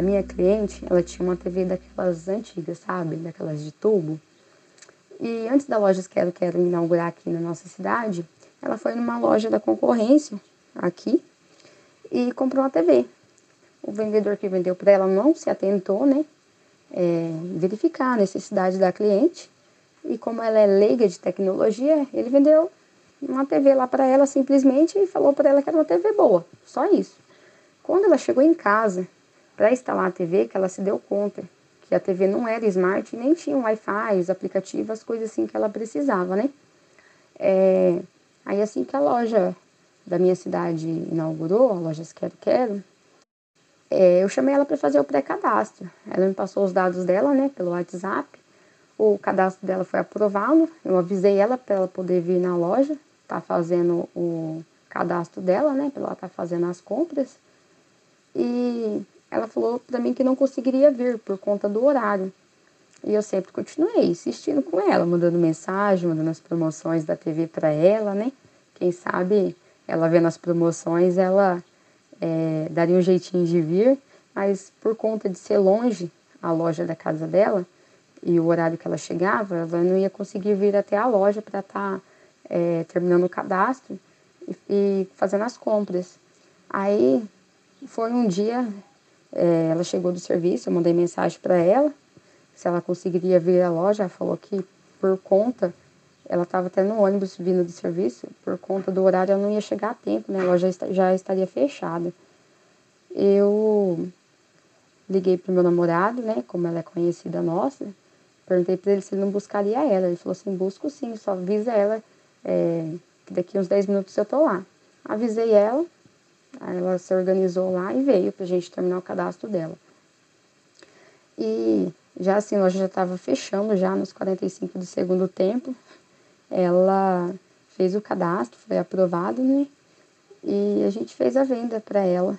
a minha cliente, ela tinha uma TV daquelas antigas, sabe? Daquelas de tubo. E antes da loja Quero Quero inaugurar aqui na nossa cidade, ela foi numa loja da concorrência aqui e comprou uma TV. O vendedor que vendeu para ela não se atentou, né? É, verificar a necessidade da cliente. E como ela é leiga de tecnologia, ele vendeu uma TV lá para ela simplesmente e falou para ela que era uma TV boa. Só isso. Quando ela chegou em casa para instalar a TV, que ela se deu conta que a TV não era smart, nem tinha Wi-Fi, os aplicativos, as coisas assim que ela precisava, né? É, aí assim que a loja da minha cidade inaugurou, a loja Quero Quero, é, eu chamei ela para fazer o pré-cadastro. Ela me passou os dados dela, né, pelo WhatsApp. O cadastro dela foi aprovado. Eu avisei ela para ela poder vir na loja, tá fazendo o cadastro dela, né, para ela estar tá fazendo as compras. E ela falou para mim que não conseguiria vir por conta do horário. E eu sempre continuei insistindo com ela, mandando mensagem, mandando as promoções da TV para ela, né? Quem sabe ela vendo as promoções, ela é, daria um jeitinho de vir, mas por conta de ser longe a loja da casa dela e o horário que ela chegava, ela não ia conseguir vir até a loja para estar tá, é, terminando o cadastro e, e fazendo as compras. Aí foi um dia, é, ela chegou do serviço, eu mandei mensagem para ela, se ela conseguiria vir à loja, ela falou que por conta, ela estava até no ônibus vindo do serviço, por conta do horário ela não ia chegar a tempo, né? A loja já estaria fechada. Eu liguei pro meu namorado, né? Como ela é conhecida nossa, perguntei para ele se ele não buscaria ela. Ele falou assim, busco sim, só avisa ela é, que daqui uns 10 minutos eu tô lá. Avisei ela, Ela se organizou lá e veio pra gente terminar o cadastro dela. E já assim, a loja já estava fechando já nos 45 do segundo tempo. Ela fez o cadastro, foi aprovado, né? E a gente fez a venda para ela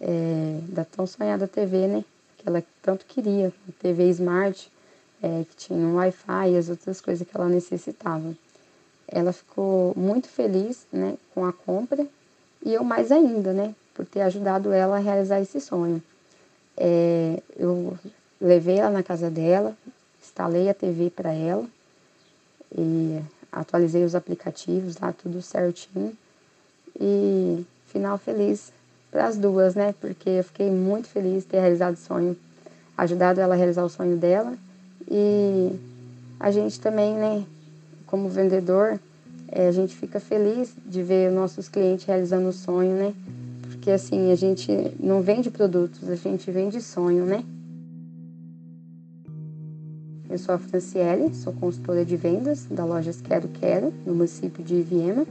é, da tão sonhada TV, né? Que ela tanto queria, TV Smart, é, que tinha um Wi-Fi e as outras coisas que ela necessitava. Ela ficou muito feliz, né, com a compra e eu mais ainda, né, por ter ajudado ela a realizar esse sonho. É, eu levei ela na casa dela, instalei a TV para ela e atualizei os aplicativos lá, tudo certinho. E final feliz para as duas, né? Porque eu fiquei muito feliz de ter realizado o sonho, ajudado ela a realizar o sonho dela. E a gente também, né, como vendedor, é, a gente fica feliz de ver nossos clientes realizando o sonho, né? Porque assim, a gente não vende produtos, a gente vende sonho, né? Eu sou a Franciele, sou consultora de vendas da Lojas Quero Quero, no município de Viema.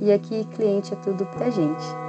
E aqui, cliente é tudo pra gente.